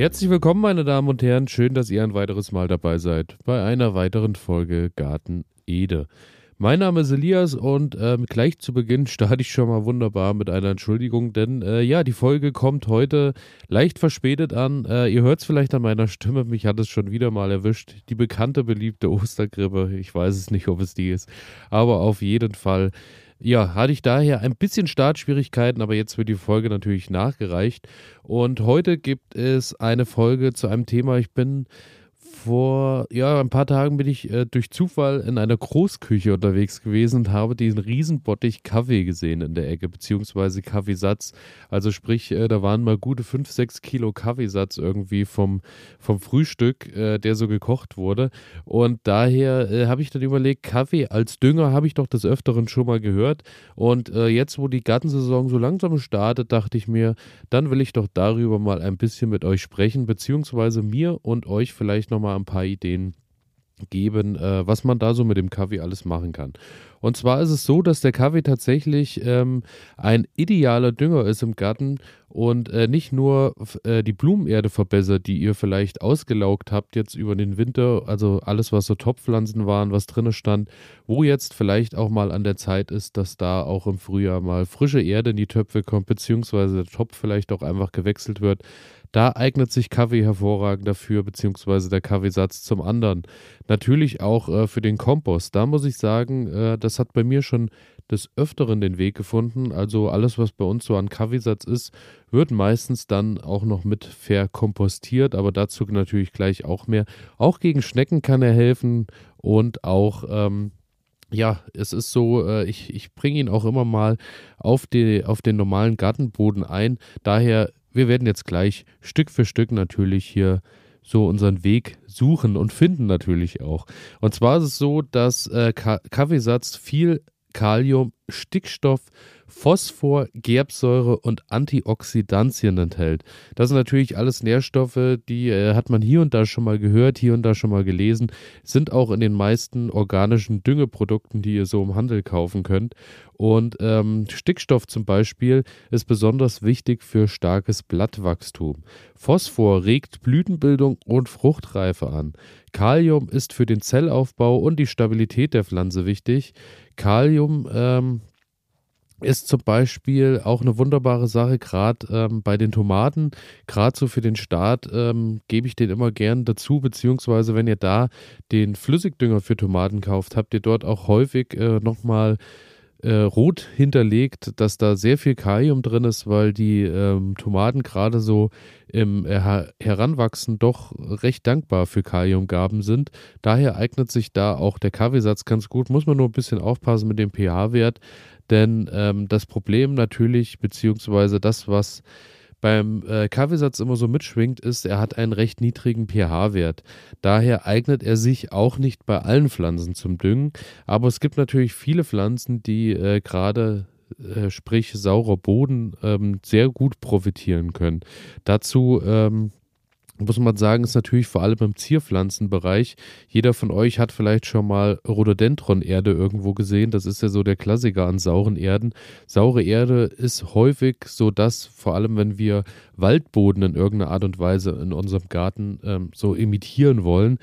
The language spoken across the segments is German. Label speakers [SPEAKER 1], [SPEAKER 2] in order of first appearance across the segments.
[SPEAKER 1] Herzlich willkommen, meine Damen und Herren. Schön, dass ihr ein weiteres Mal dabei seid bei einer weiteren Folge Garten Ede. Mein Name ist Elias und ähm, gleich zu Beginn starte ich schon mal wunderbar mit einer Entschuldigung, denn äh, ja, die Folge kommt heute leicht verspätet an. Äh, ihr hört es vielleicht an meiner Stimme, mich hat es schon wieder mal erwischt. Die bekannte, beliebte Ostergrippe. Ich weiß es nicht, ob es die ist, aber auf jeden Fall ja, hatte ich daher ein bisschen Startschwierigkeiten, aber jetzt wird die Folge natürlich nachgereicht. Und heute gibt es eine Folge zu einem Thema. Ich bin vor ja, ein paar Tagen bin ich äh, durch Zufall in einer Großküche unterwegs gewesen und habe diesen Riesenbottich Kaffee gesehen in der Ecke, beziehungsweise Kaffeesatz. Also sprich, äh, da waren mal gute 5, 6 Kilo Kaffeesatz irgendwie vom, vom Frühstück, äh, der so gekocht wurde. Und daher äh, habe ich dann überlegt, Kaffee als Dünger habe ich doch des Öfteren schon mal gehört. Und äh, jetzt, wo die Gartensaison so langsam startet, dachte ich mir, dann will ich doch darüber mal ein bisschen mit euch sprechen, beziehungsweise mir und euch vielleicht nochmal mal ein paar Ideen geben, äh, was man da so mit dem Kaffee alles machen kann. Und zwar ist es so, dass der Kaffee tatsächlich ähm, ein idealer Dünger ist im Garten und äh, nicht nur äh, die Blumenerde verbessert, die ihr vielleicht ausgelaugt habt jetzt über den Winter, also alles, was so Topfpflanzen waren, was drinne stand, wo jetzt vielleicht auch mal an der Zeit ist, dass da auch im Frühjahr mal frische Erde in die Töpfe kommt, beziehungsweise der Topf vielleicht auch einfach gewechselt wird da eignet sich Kaffee hervorragend dafür, beziehungsweise der Kaffeesatz zum anderen. Natürlich auch äh, für den Kompost. Da muss ich sagen, äh, das hat bei mir schon des Öfteren den Weg gefunden. Also alles, was bei uns so an Kaffeesatz ist, wird meistens dann auch noch mit verkompostiert, aber dazu natürlich gleich auch mehr. Auch gegen Schnecken kann er helfen und auch ähm, ja, es ist so, äh, ich, ich bringe ihn auch immer mal auf, die, auf den normalen Gartenboden ein. Daher wir werden jetzt gleich Stück für Stück natürlich hier so unseren Weg suchen und finden natürlich auch. Und zwar ist es so, dass äh, Kaffeesatz viel Kalium, Stickstoff, Phosphor, Gerbsäure und Antioxidantien enthält. Das sind natürlich alles Nährstoffe, die äh, hat man hier und da schon mal gehört, hier und da schon mal gelesen, sind auch in den meisten organischen Düngeprodukten, die ihr so im Handel kaufen könnt. Und ähm, Stickstoff zum Beispiel ist besonders wichtig für starkes Blattwachstum. Phosphor regt Blütenbildung und Fruchtreife an. Kalium ist für den Zellaufbau und die Stabilität der Pflanze wichtig. Kalium ähm, ist zum Beispiel auch eine wunderbare Sache, gerade ähm, bei den Tomaten, gerade so für den Start ähm, gebe ich den immer gern dazu, beziehungsweise wenn ihr da den Flüssigdünger für Tomaten kauft, habt ihr dort auch häufig äh, nochmal äh, rot hinterlegt, dass da sehr viel Kalium drin ist, weil die ähm, Tomaten gerade so im äh, Heranwachsen doch recht dankbar für Kaliumgaben sind. Daher eignet sich da auch der Kaffeesatz ganz gut. Muss man nur ein bisschen aufpassen mit dem pH-Wert, denn ähm, das Problem natürlich, beziehungsweise das, was beim äh, Kaffeesatz immer so mitschwingt, ist, er hat einen recht niedrigen pH-Wert. Daher eignet er sich auch nicht bei allen Pflanzen zum Düngen. Aber es gibt natürlich viele Pflanzen, die äh, gerade äh, sprich saurer Boden, ähm, sehr gut profitieren können. Dazu ähm, muss man sagen, ist natürlich vor allem im Zierpflanzenbereich. Jeder von euch hat vielleicht schon mal Rhododendron-Erde irgendwo gesehen. Das ist ja so der Klassiker an sauren Erden. Saure Erde ist häufig so dass vor allem wenn wir Waldboden in irgendeiner Art und Weise in unserem Garten ähm, so imitieren wollen,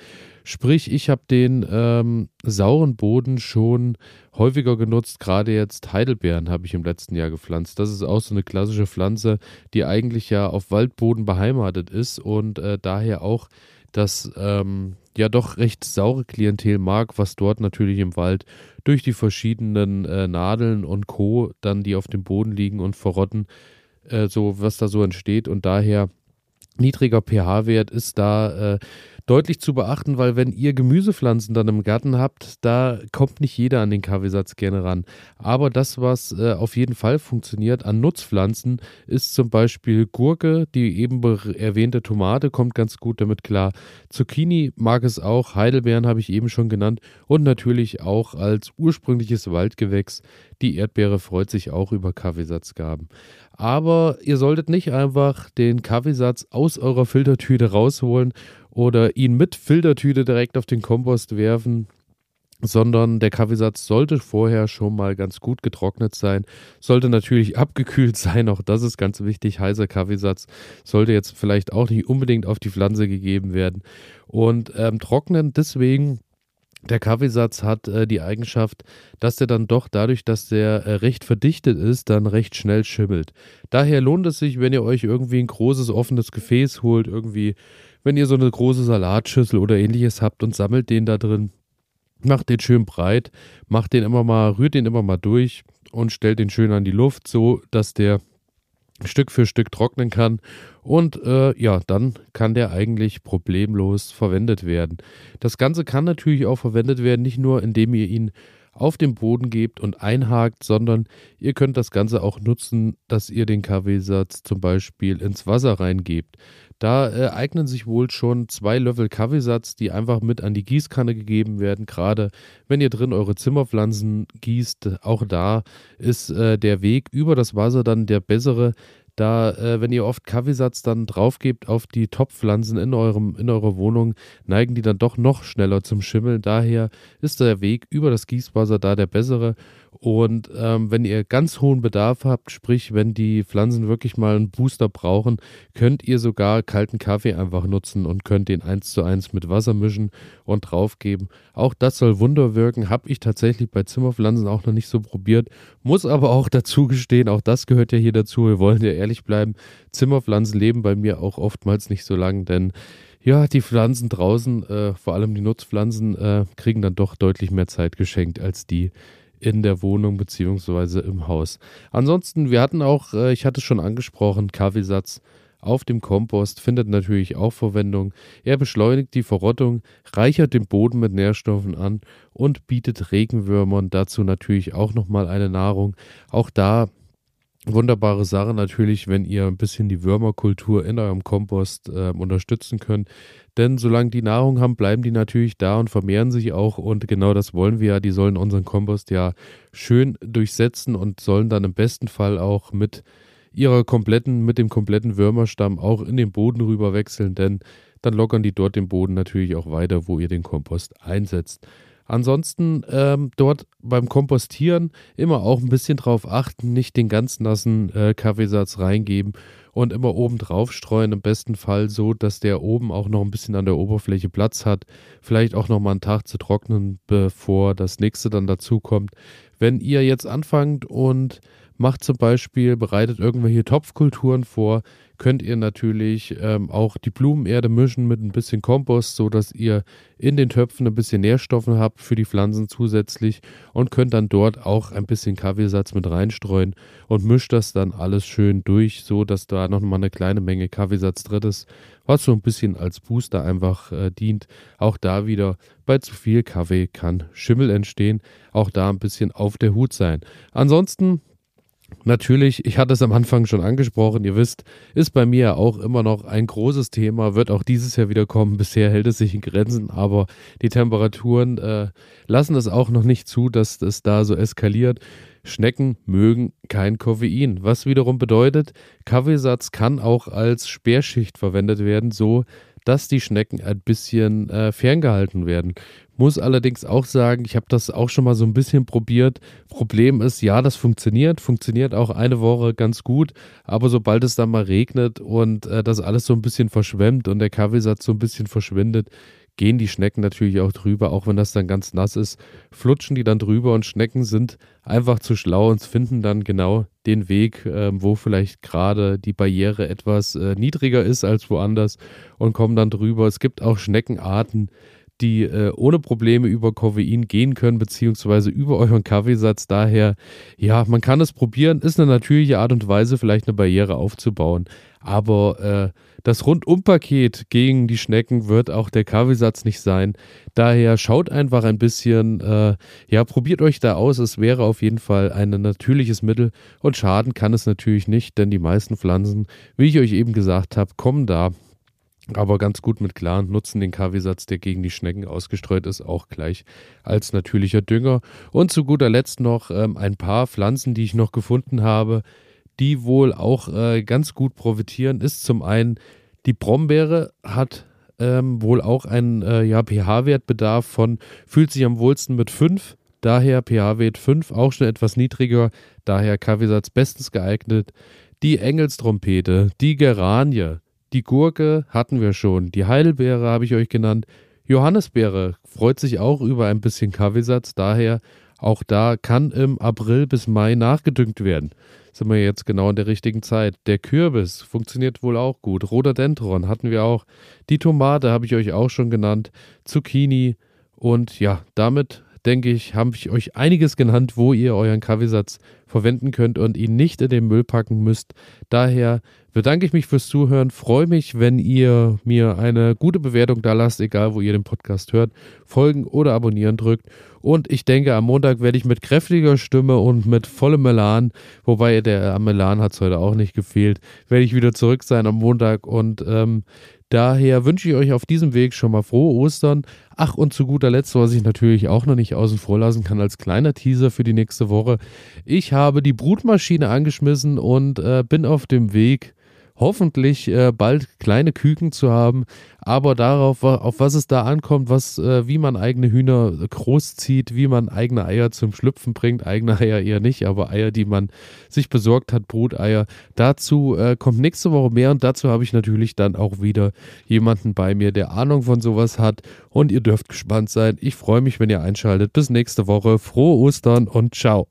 [SPEAKER 1] Sprich, ich habe den ähm, sauren Boden schon häufiger genutzt. Gerade jetzt Heidelbeeren habe ich im letzten Jahr gepflanzt. Das ist auch so eine klassische Pflanze, die eigentlich ja auf Waldboden beheimatet ist und äh, daher auch das ähm, ja doch recht saure Klientel mag, was dort natürlich im Wald durch die verschiedenen äh, Nadeln und Co. dann, die auf dem Boden liegen und verrotten, äh, so was da so entsteht und daher niedriger pH-Wert ist da äh, deutlich zu beachten, weil wenn ihr Gemüsepflanzen dann im Garten habt, da kommt nicht jeder an den Kaffeesatz gerne ran. Aber das, was äh, auf jeden Fall funktioniert an Nutzpflanzen, ist zum Beispiel Gurke, die eben erwähnte Tomate kommt ganz gut damit klar. Zucchini mag es auch, Heidelbeeren habe ich eben schon genannt und natürlich auch als ursprüngliches Waldgewächs. Die Erdbeere freut sich auch über Kaffeesatzgaben. Aber ihr solltet nicht einfach den Kaffeesatz aus eurer Filtertüte rausholen oder ihn mit Filtertüte direkt auf den Kompost werfen. sondern der Kaffeesatz sollte vorher schon mal ganz gut getrocknet sein, sollte natürlich abgekühlt sein, auch das ist ganz wichtig. Heißer Kaffeesatz sollte jetzt vielleicht auch nicht unbedingt auf die Pflanze gegeben werden und ähm, trocknen deswegen der Kaffeesatz hat äh, die Eigenschaft, dass der dann doch dadurch, dass der äh, recht verdichtet ist, dann recht schnell schimmelt. Daher lohnt es sich, wenn ihr euch irgendwie ein großes offenes Gefäß holt, irgendwie, wenn ihr so eine große Salatschüssel oder ähnliches habt und sammelt den da drin, macht den schön breit, macht den immer mal, rührt den immer mal durch und stellt den schön an die Luft, so dass der Stück für Stück trocknen kann und äh, ja, dann kann der eigentlich problemlos verwendet werden. Das Ganze kann natürlich auch verwendet werden, nicht nur indem ihr ihn auf den Boden gebt und einhakt, sondern ihr könnt das Ganze auch nutzen, dass ihr den Kaffeesatz zum Beispiel ins Wasser reingebt. Da äh, eignen sich wohl schon zwei Löffel Kaffeesatz, die einfach mit an die Gießkanne gegeben werden. Gerade wenn ihr drin eure Zimmerpflanzen gießt, auch da ist äh, der Weg über das Wasser dann der bessere, da, äh, wenn ihr oft Kaffeesatz dann draufgebt auf die Topfpflanzen in, eurem, in eurer Wohnung, neigen die dann doch noch schneller zum Schimmeln. Daher ist der Weg über das Gießwasser da der bessere. Und ähm, wenn ihr ganz hohen Bedarf habt, sprich, wenn die Pflanzen wirklich mal einen Booster brauchen, könnt ihr sogar kalten Kaffee einfach nutzen und könnt den eins zu eins mit Wasser mischen und draufgeben. Auch das soll Wunder wirken. Habe ich tatsächlich bei Zimmerpflanzen auch noch nicht so probiert. Muss aber auch dazu gestehen, auch das gehört ja hier dazu. Wir wollen ja ehrlich bleiben. Zimmerpflanzen leben bei mir auch oftmals nicht so lang, denn ja, die Pflanzen draußen, äh, vor allem die Nutzpflanzen, äh, kriegen dann doch deutlich mehr Zeit geschenkt als die in der Wohnung beziehungsweise im Haus. Ansonsten, wir hatten auch, äh, ich hatte es schon angesprochen, Kaffeesatz auf dem Kompost findet natürlich auch Verwendung. Er beschleunigt die Verrottung, reichert den Boden mit Nährstoffen an und bietet Regenwürmern dazu natürlich auch nochmal eine Nahrung. Auch da wunderbare Sache natürlich, wenn ihr ein bisschen die Würmerkultur in eurem Kompost äh, unterstützen könnt. Denn solange die Nahrung haben, bleiben die natürlich da und vermehren sich auch. Und genau das wollen wir ja. Die sollen unseren Kompost ja schön durchsetzen und sollen dann im besten Fall auch mit ihrer kompletten, mit dem kompletten Würmerstamm auch in den Boden rüber wechseln. Denn dann lockern die dort den Boden natürlich auch weiter, wo ihr den Kompost einsetzt. Ansonsten ähm, dort beim Kompostieren immer auch ein bisschen drauf achten, nicht den ganz nassen äh, Kaffeesatz reingeben und immer oben drauf streuen. Im besten Fall so, dass der oben auch noch ein bisschen an der Oberfläche Platz hat. Vielleicht auch noch mal einen Tag zu trocknen, bevor das nächste dann dazu kommt. Wenn ihr jetzt anfangt und macht zum Beispiel, bereitet irgendwelche Topfkulturen vor, könnt ihr natürlich ähm, auch die Blumenerde mischen mit ein bisschen Kompost, so dass ihr in den Töpfen ein bisschen Nährstoffe habt für die Pflanzen zusätzlich und könnt dann dort auch ein bisschen Kaffeesatz mit reinstreuen und mischt das dann alles schön durch, so dass da noch mal eine kleine Menge Kaffeesatz drin ist, was so ein bisschen als Booster einfach äh, dient. Auch da wieder bei zu viel Kaffee kann Schimmel entstehen. Auch da ein bisschen auf der Hut sein. Ansonsten Natürlich, ich hatte es am Anfang schon angesprochen, ihr wisst, ist bei mir auch immer noch ein großes Thema, wird auch dieses Jahr wieder kommen. Bisher hält es sich in Grenzen, aber die Temperaturen äh, lassen es auch noch nicht zu, dass es da so eskaliert. Schnecken mögen kein Koffein, was wiederum bedeutet, Kaffeesatz kann auch als Sperrschicht verwendet werden, so dass die Schnecken ein bisschen äh, ferngehalten werden. Muss allerdings auch sagen, ich habe das auch schon mal so ein bisschen probiert. Problem ist, ja, das funktioniert, funktioniert auch eine Woche ganz gut, aber sobald es dann mal regnet und äh, das alles so ein bisschen verschwemmt und der Kaffeesatz so ein bisschen verschwindet, gehen die Schnecken natürlich auch drüber, auch wenn das dann ganz nass ist, flutschen die dann drüber und Schnecken sind einfach zu schlau und finden dann genau den Weg, äh, wo vielleicht gerade die Barriere etwas äh, niedriger ist als woanders und kommen dann drüber. Es gibt auch Schneckenarten, die äh, ohne Probleme über Koffein gehen können, beziehungsweise über euren Kaffeesatz. Daher, ja, man kann es probieren, ist eine natürliche Art und Weise, vielleicht eine Barriere aufzubauen. Aber äh, das Rundumpaket gegen die Schnecken wird auch der Kaffeesatz nicht sein. Daher schaut einfach ein bisschen, äh, ja, probiert euch da aus. Es wäre auf jeden Fall ein natürliches Mittel und schaden kann es natürlich nicht, denn die meisten Pflanzen, wie ich euch eben gesagt habe, kommen da aber ganz gut mit klar und nutzen den Kaffeesatz, der gegen die Schnecken ausgestreut ist, auch gleich als natürlicher Dünger. Und zu guter Letzt noch ähm, ein paar Pflanzen, die ich noch gefunden habe, die wohl auch äh, ganz gut profitieren, ist zum einen die Brombeere hat ähm, wohl auch ein äh, ja, pH-Wertbedarf von, fühlt sich am wohlsten mit 5, daher pH-Wert 5, auch schon etwas niedriger, daher Kaffeesatz bestens geeignet. Die Engelstrompete, die Geranie, die Gurke hatten wir schon, die Heidelbeere habe ich euch genannt, Johannisbeere freut sich auch über ein bisschen Kaffeesatz, daher auch da kann im April bis Mai nachgedüngt werden. Sind wir jetzt genau in der richtigen Zeit. Der Kürbis funktioniert wohl auch gut. Rhododendron hatten wir auch. Die Tomate habe ich euch auch schon genannt. Zucchini. Und ja, damit denke ich, habe ich euch einiges genannt, wo ihr euren Kaffeesatz verwenden könnt und ihn nicht in den Müll packen müsst. Daher bedanke ich mich fürs Zuhören, freue mich, wenn ihr mir eine gute Bewertung da lasst, egal wo ihr den Podcast hört, folgen oder abonnieren drückt. Und ich denke, am Montag werde ich mit kräftiger Stimme und mit vollem Melan, wobei der Melan hat es heute auch nicht gefehlt, werde ich wieder zurück sein am Montag und ähm, Daher wünsche ich euch auf diesem Weg schon mal frohe Ostern. Ach, und zu guter Letzt, was ich natürlich auch noch nicht außen vor lassen kann, als kleiner Teaser für die nächste Woche. Ich habe die Brutmaschine angeschmissen und äh, bin auf dem Weg hoffentlich äh, bald kleine Küken zu haben, aber darauf, auf was es da ankommt, was, äh, wie man eigene Hühner großzieht, wie man eigene Eier zum Schlüpfen bringt, eigene Eier eher nicht, aber Eier, die man sich besorgt hat, Bruteier. Dazu äh, kommt nächste Woche mehr und dazu habe ich natürlich dann auch wieder jemanden bei mir, der Ahnung von sowas hat und ihr dürft gespannt sein. Ich freue mich, wenn ihr einschaltet. Bis nächste Woche. Frohe Ostern und ciao.